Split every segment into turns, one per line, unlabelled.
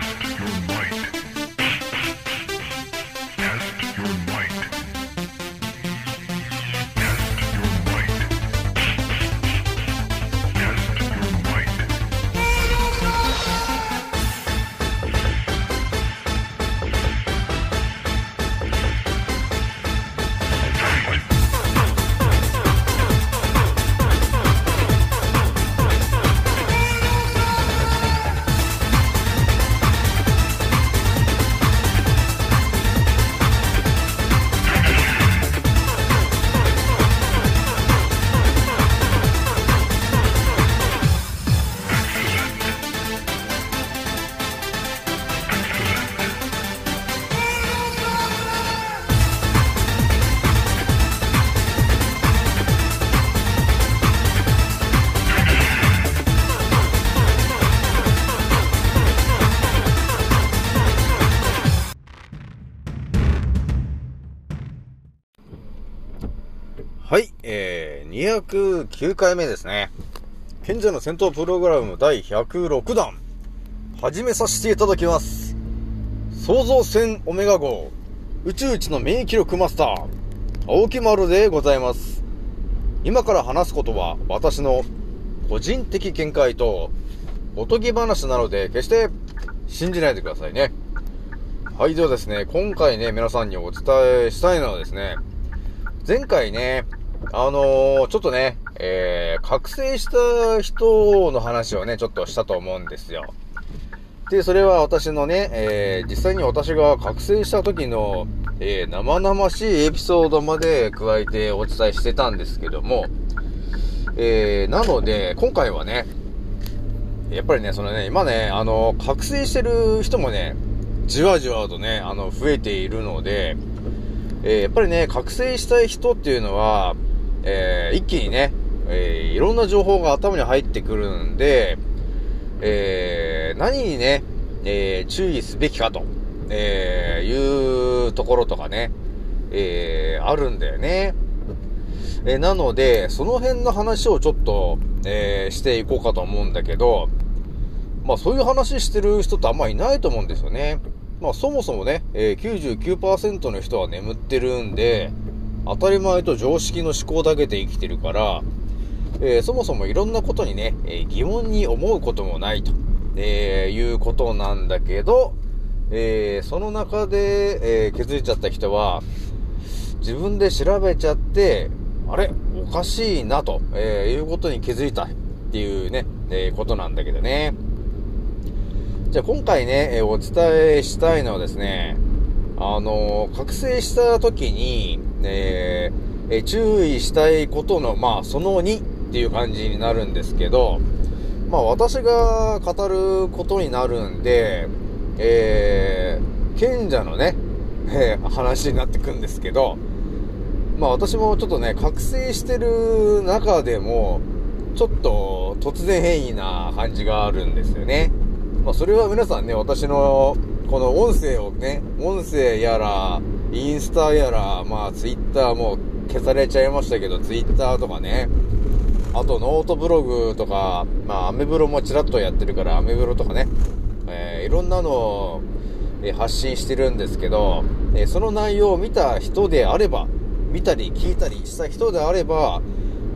Test your might.
209回目ですね。賢者の戦闘プログラム第106弾、始めさせていただきます。創造船オメガ号、宇宙一の免疫力マスター、青木丸でございます。今から話すことは、私の個人的見解と、おとぎ話なので、決して信じないでくださいね。はい、ではですね、今回ね、皆さんにお伝えしたいのはですね、前回ね、あのーちょっとね、えー、覚醒した人の話をね、ちょっとしたと思うんですよ。で、それは私のね、えー、実際に私が覚醒した時の、えー、生々しいエピソードまで加えてお伝えしてたんですけども、えー、なので、今回はね、やっぱりね、そのね、今ね、あの、覚醒してる人もね、じわじわとね、あの、増えているので、えーやっぱりね、覚醒したい人っていうのは、一気にね、えーいろんな情報が頭に入ってくるんで、えー何にね、えー注意すべきかと、えーいうところとかね、えーあるんだよね。えーなので、その辺の話をちょっと、えーしていこうかと思うんだけど、まあそういう話してる人ってあんまいないと思うんですよね。まあそもそもね、えー99%の人は眠ってるんで、当たり前と常識の思考だけで生きてるから、えーそもそもいろんなことにね、えー疑問に思うこともないと、えーいうことなんだけど、えーその中で、えー気づいちゃった人は、自分で調べちゃって、あれ？おかしいなと、えーいうことに気づいたっていうね、えーことなんだけどね。じゃあ今回ね、えーお伝えしたいのはですね、あの覚醒した時に、えー注意したいことの、まあ、その2っていう感じになるんですけど、まあ、私が語ることになるんで、えー、賢者のね、えー話になってくんですけど、まあ私もちょっとね、覚醒してる中でも、ちょっと突然変異な感じがあるんですよね。まあそれは皆さんね、私のこの音声をね、音声やら、インスタやら、まあツイッターも消されちゃいましたけど、ツイッターとかね、あとノートブログとか、まあアメブロもちらっとやってるから、アメブロとかね、えーいろんなのをえ発信してるんですけど、えその内容を見た人であれば、見たり聞いたりした人であれば、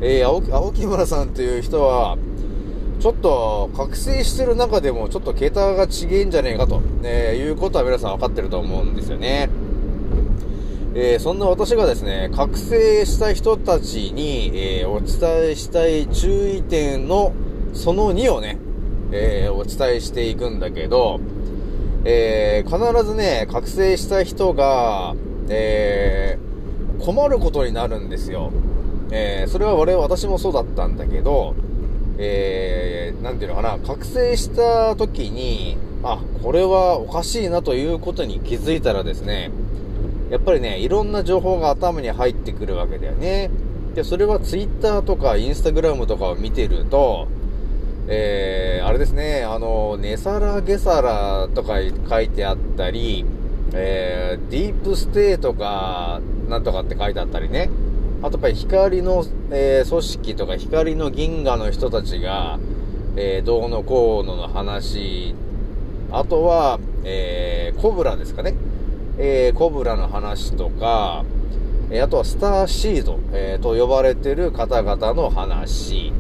えー青木青木村さんという人は、ちょっと覚醒してる中でもちょっと桁が違えんじゃねえかと、えーいうことは皆さん分かってると思うんですよね。えーそんな私がですね、覚醒した人たちに、えーお伝えしたい注意点のその2をね、えーお伝えしていくんだけど、えー必ずね、覚醒した人が、えー困ることになるんですよ。えーそれは我々、私もそうだったんだけど、えー、なんていうのかな、覚醒した時に、あ、これはおかしいなということに気づいたらですね、やっぱりね、いろんな情報が頭に入ってくるわけだよね。で、それは Twitter とか Instagram とかを見てると、えー、あれですね、あの、ネサラゲサラとか書いてあったり、えー、ディープステイとか、なんとかって書いてあったりね。あとやっぱり光の、えー組織とか光の銀河の人たちが、えーどうのこうのの話あとは、えー、コブラですかね。えー、コブラの話とか、え、あとはスターシード、え、と呼ばれてる方々の話、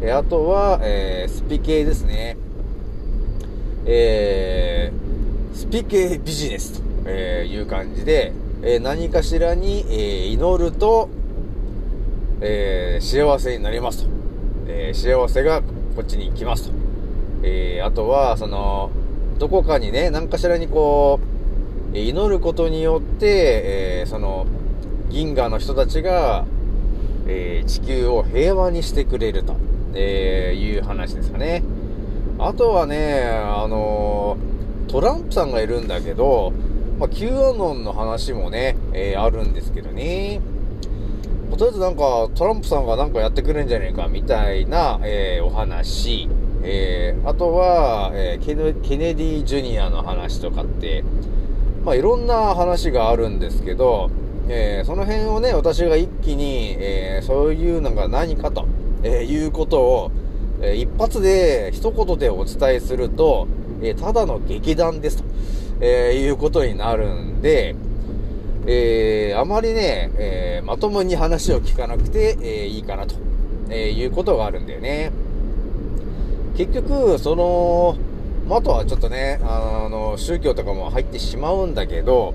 え、あとは、え、スピ系ですね。え、スピ系ビジネスと、え、いう感じで、え、何かしらに、え、祈ると、え、幸せになりますと。え、幸せがこっちに来ますと。え、あとは、その、どこかにね、何かしらにこう、祈ることによって、えー、その、銀河の人たちが、えー、地球を平和にしてくれると、えー、いう話ですかね。あとはね、あのトランプさんがいるんだけど、まあ、Q アノンの話もね、え、あるんですけどね。とりあえずなんか、トランプさんがなんかやってくれんじゃねえか、みたいな、え、お話。え、あとは、え、ケネディ・ジュニアの話とかって、まあ、いろんな話があるんですけど、えー、その辺をね、私が一気に、えー、そういうのが何かと、えー、いうことを、え一発で、一言でお伝えすると、えただの劇団ですと、えいうことになるんで、えあまりね、えまともに話を聞かなくて、えいいかなと、えいうことがあるんだよね。結局、その、あとはちょっとね、あの、宗教とかも入ってしまうんだけど、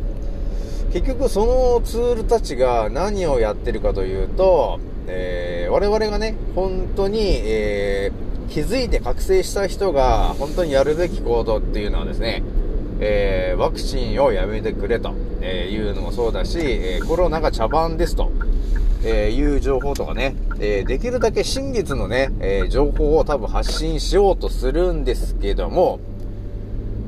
結局そのツールたちが何をやってるかというと、えー、我々がね、本当に、えー、気づいて覚醒した人が本当にやるべき行動っていうのはですね、えー、ワクチンをやめてくれと、えいうのもそうだし、えコロナが茶番ですと、えいう情報とかね、えできるだけ真実のね、え情報を多分発信しようとするんですけども、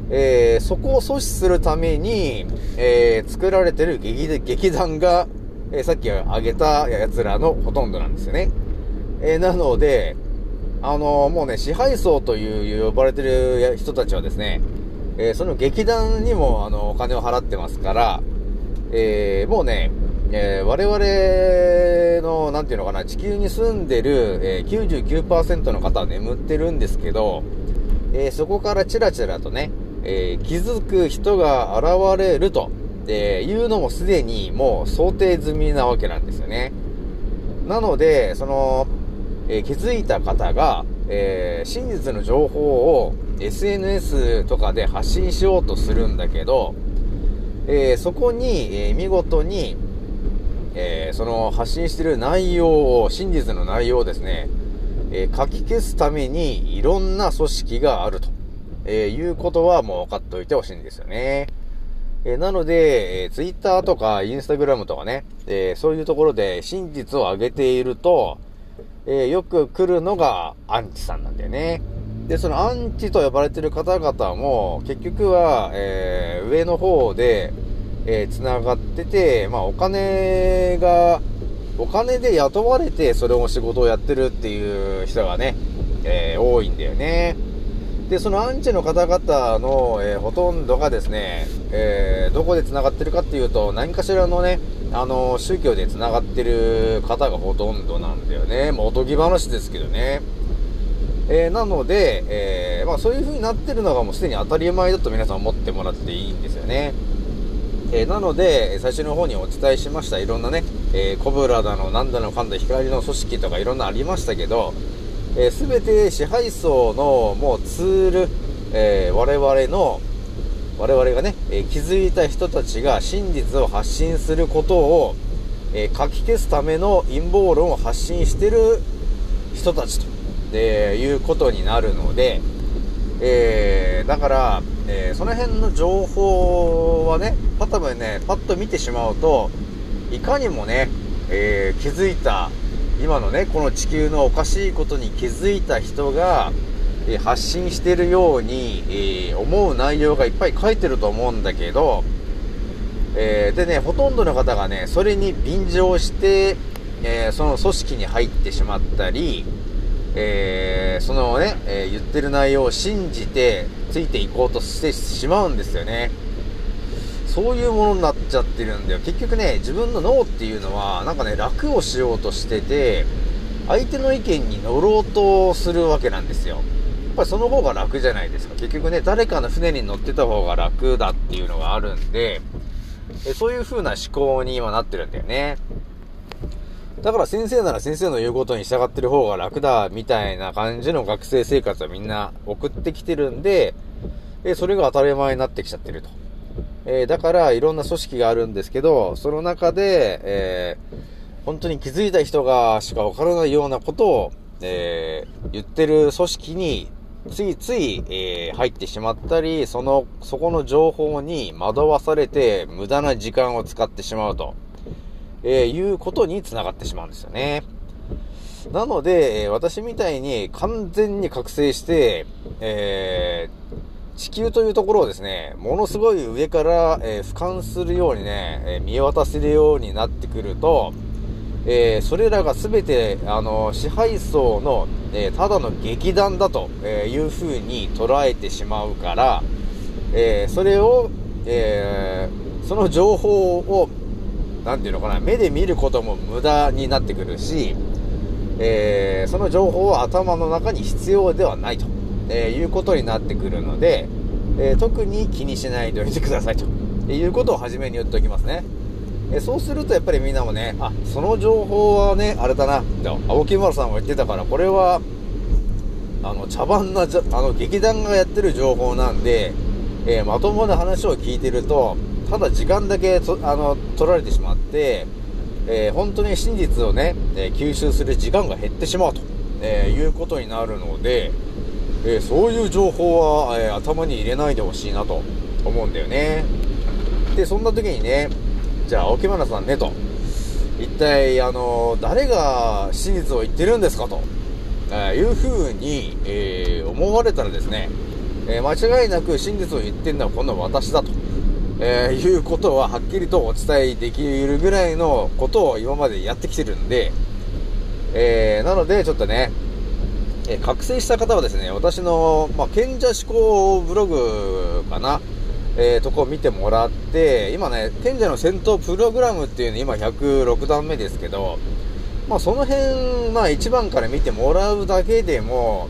えー、そこを阻止するために、え、作られてる劇団が、え、さっき挙げた奴らのほとんどなんですよね。えなので、あのもうね、支配層という呼ばれてる人たちはですね、えその劇団にも、あの、お金を払ってますから、えもうね、え我々の、なんていうのかな、地球に住んでる、え99%の方は眠ってるんですけど、えそこからチラチラとね、え、気づく人が現れると、えいうのもすでにもう想定済みなわけなんですよね。なので、その、え、気づいた方が、え、真実の情報を SNS とかで発信しようとするんだけど、えー、そこに、え見事に、えその発信してる内容を、真実の内容をですね、え書き消すためにいろんな組織があると。えー、いうことはもう分かっておいてほしいんですよね。え、なので、えー、Twitter とか Instagram とかね、え、そういうところで真実を上げていると、え、よく来るのがアンチさんなんだよね。で、そのアンチと呼ばれてる方々も、結局は、えー、上の方で、えー、繋がってて、まあ、お金が、お金で雇われて、それを仕事をやってるっていう人がね、えー、多いんだよね。で、そのアンチの方々の、えー、ほとんどがですね、えー、どこで繋がってるかっていうと、何かしらのね、あの、宗教で繋がってる方がほとんどなんだよね。もうおとぎ話ですけどね。えー、なので、えまあそういう風になってるのがもうすでに当たり前だと皆さん思ってもらっていいんですよね。えなので、最初の方にお伝えしました、いろんなね、えコブラだの、なんだのかんだ光の組織とかいろんなありましたけど、えー、全て支配層のもうツール、えー、我々の、我々がね、えー、気づいた人たちが真実を発信することを、えー、書き消すための陰謀論を発信してる人たちと、えいうことになるので、えー、だから、えー、その辺の情報はね、パッとね、パッと見てしまうと、いかにもね、えー、気づいた今のね、この地球のおかしいことに気づいた人が、え発信してるように、えー、思う内容がいっぱい書いてると思うんだけど、えー、でね、ほとんどの方がね、それに便乗して、え、その組織に入ってしまったり、えそのね、え言ってる内容を信じてついていこうとしてしまうんですよね。そういうものになっちゃってるんだよ。結局ね、自分の脳っていうのは、なんかね、楽をしようとしてて、相手の意見に乗ろうとするわけなんですよ。やっぱりその方が楽じゃないですか。結局ね、誰かの船に乗ってた方が楽だっていうのがあるんで、えそういう風な思考に今なってるんだよね。だから先生なら先生の言うことに従ってる方が楽だ、みたいな感じの学生生活をみんな送ってきてるんで、えそれが当たり前になってきちゃってると。えだからいろんな組織があるんですけど、その中で、えー、本当に気づいた人がしかわからないようなことを、えー、言ってる組織についつい、えー、入ってしまったり、その、そこの情報に惑わされて無駄な時間を使ってしまうと、えー、いうことにつながってしまうんですよね。なので、え私みたいに完全に覚醒して、えー、地球というところをですね、ものすごい上から、えー、俯瞰するようにね、え見渡せるようになってくると、えー、それらが全て、あの、支配層の、え、ただの劇団だというふうに捉えてしまうから、え、それを、えその情報を、なんていうのかな、目で見ることも無駄になってくるし、えその情報は頭の中に必要ではないと、えいうことになってくるので、え特に気にしないでおいてくださいということを初めに言っておきますね。えそうするとやっぱりみんなもね、あ、その情報はね、あれだな、青木丸さんも言ってたから、これは、あの、茶番な、あの、劇団がやってる情報なんで、えー、まともな話を聞いてると、ただ時間だけあの、取られてしまって、えー、本当に真実をね、えー、吸収する時間が減ってしまうと、えいうことになるので、えそういう情報は、え頭に入れないでほしいなと思うんだよね。で、そんな時にね、じゃあ、青木村さんね、と。一体、あの、誰が真実を言ってるんですかと、えいうふうに、え、思われたらですね、え、間違いなく真実を言ってるのはこの私だと、え、いうことははっきりとお伝えできるぐらいのことを今までやってきてるんで、えー、なのでちょっとね、え覚醒した方はですね、私の、まあ、賢者思考ブログかな、えー、とこを見てもらって、今ね、賢者の戦闘プログラムっていうの今106段目ですけど、まあその辺、まあ1番から見てもらうだけでも、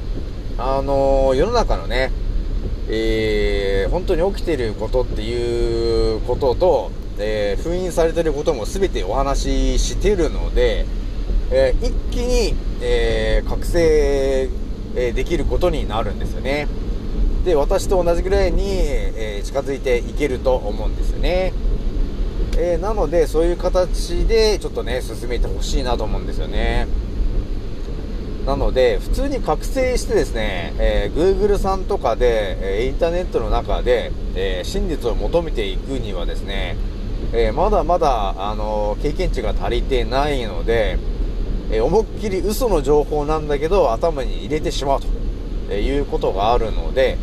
あのー、世の中のね、えー、本当に起きてることっていうことと、えー、封印されてることも全てお話ししてるので、えー、一気に、えー、覚醒、えできることになるんですよね。で、私と同じぐらいに、え、近づいていけると思うんですよね。え、なので、そういう形で、ちょっとね、進めてほしいなと思うんですよね。なので、普通に覚醒してですね、えー、Google さんとかで、えインターネットの中で、え真実を求めていくにはですね、えまだまだ、あの経験値が足りてないので、え思いっきり嘘の情報なんだけど、頭に入れてしまうということがあるので、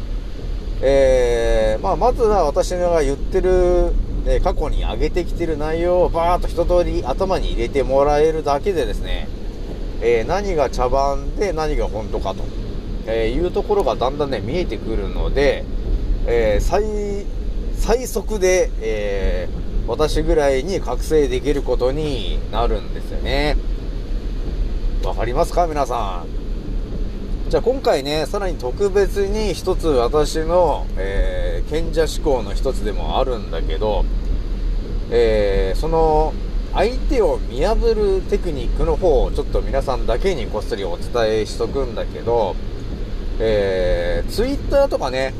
えー、まあ、まずは私が言ってる、え、過去に上げてきてる内容をバーっと一通り頭に入れてもらえるだけでですね、え、何が茶番で何が本当かと、えいうところがだんだんね、見えてくるので、え最、最速で、え私ぐらいに覚醒できることになるんですよね。わかりますか皆さん。じゃあ今回ね、さらに特別に一つ私の、えー、賢者思考の一つでもあるんだけど、えー、その相手を見破るテクニックの方をちょっと皆さんだけにこっそりお伝えしとくんだけど、えー、Twitter とかね、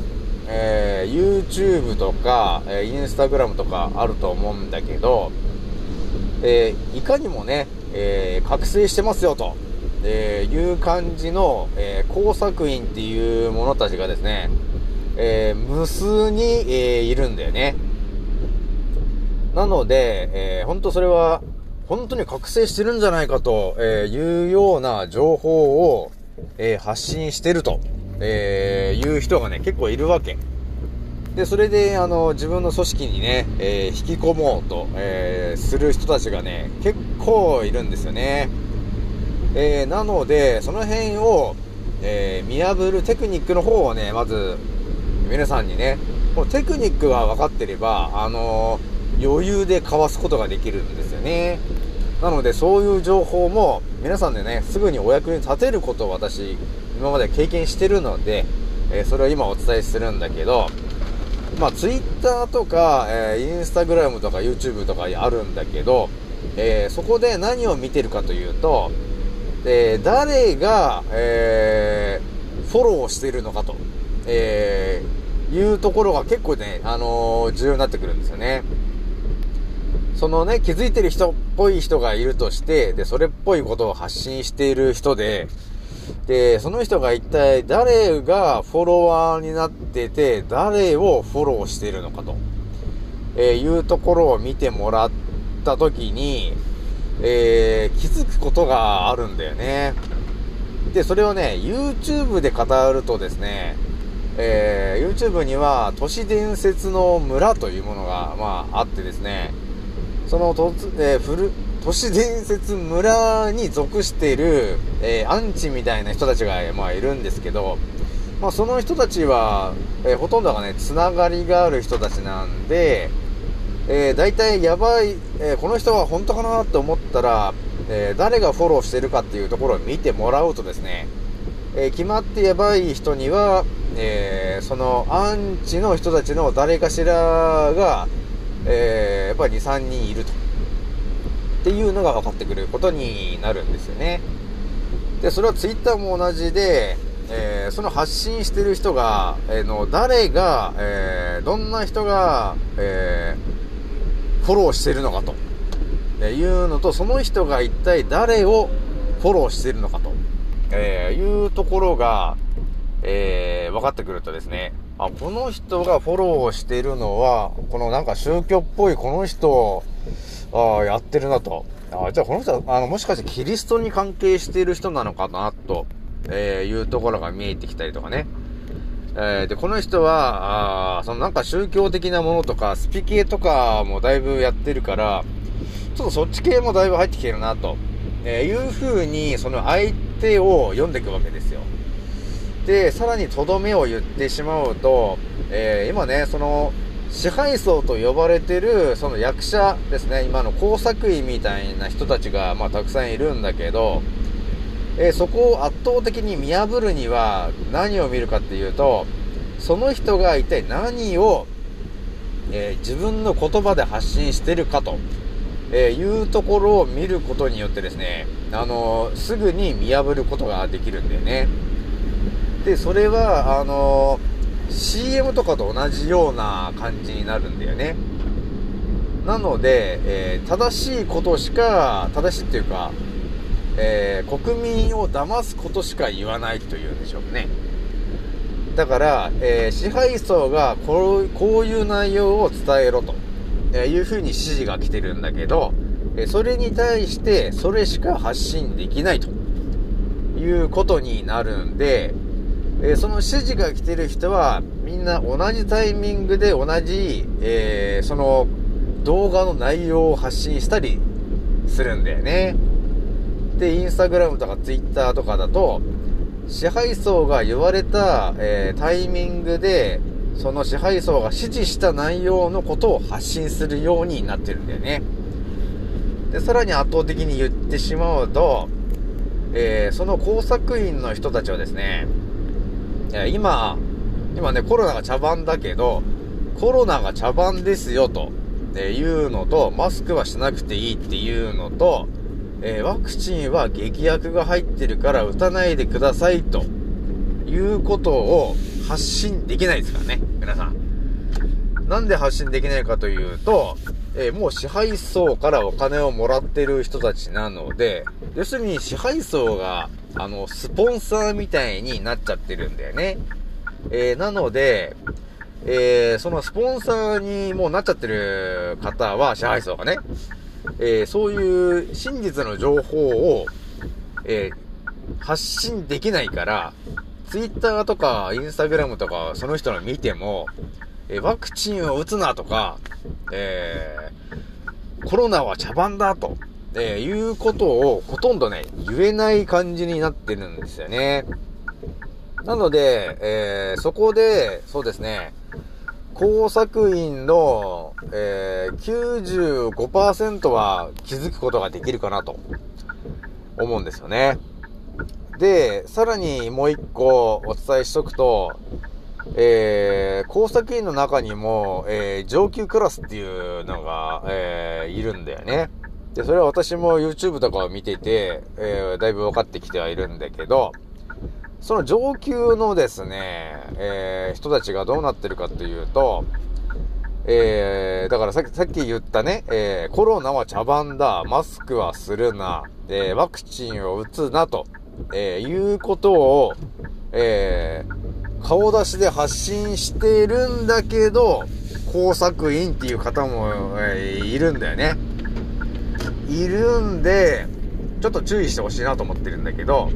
えー、YouTube とか、えー、Instagram とかあると思うんだけど、えー、いかにもね、えー、覚醒してますよと。え、いう感じの、え、工作員っていう者たちがですね、え、無数に、え、いるんだよね。なので、えー、本当それは、本当に覚醒してるんじゃないかと、えいうような情報を、え発信してると、えいう人がね、結構いるわけ。で、それで、あの、自分の組織にね、え引き込もうと、えする人たちがね、結構いるんですよね。えー、なので、その辺を、えー、見破るテクニックの方をね、まず、皆さんにね、このテクニックが分かってれば、あの、余裕でかわすことができるんですよね。なので、そういう情報も、皆さんでね、すぐにお役に立てることを私今まで経験してるので、えーそれを今お伝えするんだけど、まあ、ツイッターとか、えーインスタグラムとか YouTube とかあるんだけど、えーそこで何を見てるかというと、えー誰が、えーフォローしているのかと、えーいうところが結構ね、あのー重要になってくるんですよね。そのね、気づいてる人っぽい人がいるとして、で、それっぽいことを発信している人で、で、その人が一体誰がフォロワーになってて、誰をフォローしているのかと、えいうところを見てもらったときに、えー気づくことがあるんだよね。で、それをね、YouTube で語るとですね、えー YouTube には都市伝説の村というものが、まあ、あってですね、そのとつ、えー古、都市伝説村に属している、えーアンチみたいな人たちが、まあ、いるんですけど、まあ、その人たちは、えーほとんどがね、つながりがある人たちなんで、えー、大体やばい、えーこの人は本当かなと思ったら、えー誰がフォローしてるかっていうところを見てもらうとですね、え決まってやばい人には、えそのアンチの人たちの誰かしらが、えやっぱり2、3人いると。っていうのが分かってくることになるんですよね。で、それはツイッターも同じで、えーその発信してる人が、えーの、誰が、えーどんな人が、えフォローしてるのかと、いうのと、その人が一体誰をフォローしてるのかと、えいうところが、え分かってくるとですね、あ、この人がフォローしてるのは、このなんか宗教っぽいこの人、ああ、やってるなと。ああじゃあこの人は、あの、もしかしてキリストに関係している人なのかな、と、えーいうところが見えてきたりとかね。えーで、この人は、あーそのなんか宗教的なものとか、スピ系とかもだいぶやってるから、ちょっとそっち系もだいぶ入ってきてるな、と、えーいう風に、その相手を読んでいくわけですよ。で、さらにとどめを言ってしまうと、えー今ね、その、支配層と呼ばれてる、その役者ですね、今の工作員みたいな人たちが、まあ、たくさんいるんだけど、えーそこを圧倒的に見破るには何を見るかっていうと、その人が一体何を、えー自分の言葉で発信してるかと、えーいうところを見ることによってですね、あのすぐに見破ることができるんだよね。で、それは、あのー CM とかと同じような感じになるんだよね。なので、えー正しいことしか、正しいっていうか、えー国民を騙すことしか言わないというんでしょうね。だから、えー支配層がこうこういう内容を伝えろと、えいうふうに指示が来てるんだけど、えそれに対してそれしか発信できないということになるんで、えーその指示が来てる人はみんな同じタイミングで同じ、えーその動画の内容を発信したりするんだよね。で、インスタグラムとかツイッターとかだと、支配層が言われた、えータイミングで、その支配層が指示した内容のことを発信するようになってるんだよね。で、さらに圧倒的に言ってしまうと、えーその工作員の人たちはですね、今、今ね、コロナが茶番だけど、コロナが茶番ですよと、えいうのと、マスクはしなくていいっていうのと、えワクチンは劇薬が入ってるから打たないでくださいということを発信できないですからね、皆さん。なんで発信できないかというと、えーもう支配層からお金をもらってる人たちなので、要するに支配層が、あの、スポンサーみたいになっちゃってるんだよね。えーなので、えーそのスポンサーにもうなっちゃってる方は、支配層がね、えーそういう真実の情報を、えー発信できないから、ツイッターとかインスタグラムとかその人の見ても、えワクチンを打つなとか、えーコロナは茶番だと、えーいうことをほとんどね、言えない感じになってるんですよね。なので、えーそこで、そうですね、工作員の、えー95%は気づくことができるかなと思うんですよね。で、さらにもう一個お伝えしとくと、えー、工作員の中にも、えー、上級クラスっていうのが、えー、いるんだよね。で、それは私も YouTube とかを見てて、えー、だいぶ分かってきてはいるんだけど、その上級のですね、えー、人たちがどうなってるかっていうと、えー、だからさっき、さっき言ったね、えー、コロナは茶番だ、マスクはするな、えー、ワクチンを打つなと、えー、いうことを、えー、顔出しで発信しているんだけど、工作員っていう方も、いるんだよね。いるんで、ちょっと注意してほしいなと思ってるんだけど、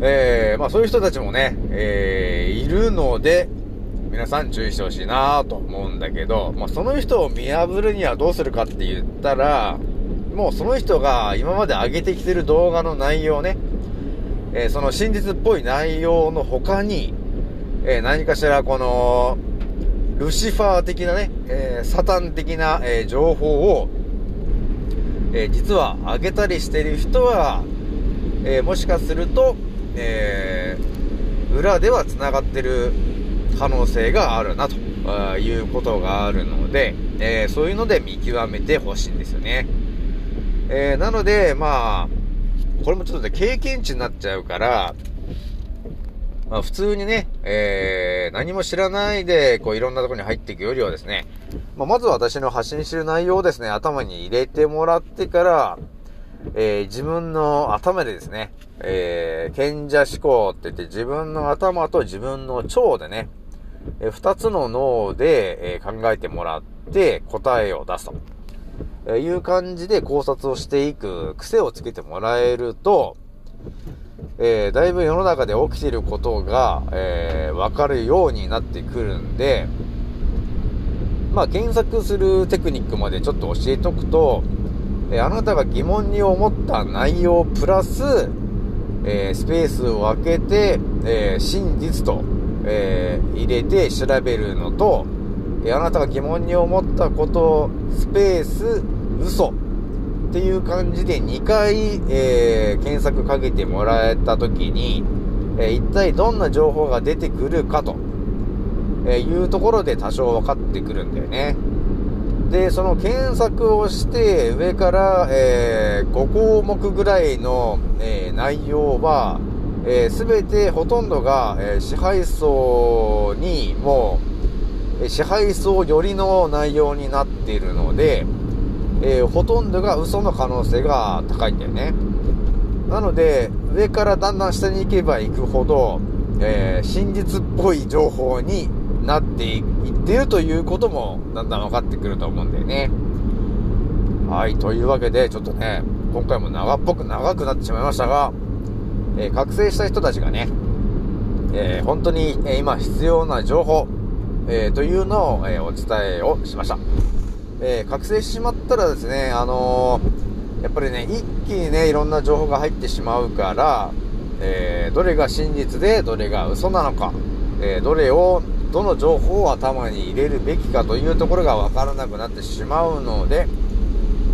えー、まあそういう人たちもね、えー、いるので、皆さん注意してほしいなと思うんだけど、まあその人を見破るにはどうするかって言ったら、もうその人が今まで上げてきてる動画の内容ね、えー、その真実っぽい内容の他に、えー、何かしらこの、ルシファー的なね、えー、サタン的な、え情報を、え実は上げたりしてる人は、えもしかすると、え、裏では繋がってる可能性があるなということがあるので、え、そういうので見極めてほしいんですよね。え、なので、まあ、これもちょっとね、経験値になっちゃうから、まあ普通にね、えー、何も知らないで、こういろんなとこに入っていくよりはですね、まあ、まず私の発信してる内容をですね、頭に入れてもらってから、えー、自分の頭でですね、えー、賢者思考って言って自分の頭と自分の腸でね、えー、二つの脳で、え、考えてもらって答えを出すと、えいう感じで考察をしていく癖をつけてもらえると、えー、だいぶ世の中で起きていることが、えー、わかるようになってくるんで、まあ、検索するテクニックまでちょっと教えとくと、えあなたが疑問に思った内容プラス、え、スペースを空けて、え、真実と、え、入れて調べるのと、あなたが疑問に思ったこと、スペース、嘘っていう感じで2回、え検索かけてもらえたときに、え一体どんな情報が出てくるかと、えいうところで多少分かってくるんだよね。で、その検索をして、上から、えー、5項目ぐらいの、えー、内容は、えー、全てほとんどが、えー、支配層にもう、支配層寄りの内容になっているので、えー、ほとんどが嘘の可能性が高いんだよね。なので、上からだんだん下に行けば行くほど、えー、真実っぽい情報になっていってるということもだんだん分かってくると思うんだよね。はい、というわけで、ちょっとね、今回も長っぽく長くなってしまいましたが、えー、覚醒した人たちがね、え、本当に、え、今必要な情報、えというのを、えお伝えをしました。え覚醒してしまったらですね、あのやっぱりね、一気にね、いろんな情報が入ってしまうから、えどれが真実で、どれが嘘なのか、えどれをどの情報を頭に入れるべきかというところが分からなくなってしまうので、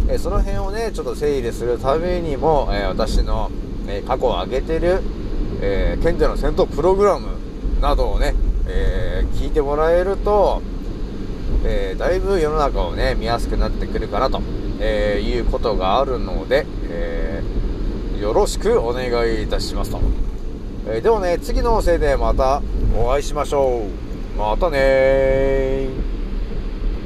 えその辺をね、ちょっと整理するためにも、え私の、え過去を上げてる、え、賢者の戦闘プログラムなどをね、えー、聞いてもらえると、えー、だいぶ世の中をね、見やすくなってくるかなと、えいうことがあるので、えよろしくお願いいたしますと。えではね、次のせいでまたお会いしましょう。またね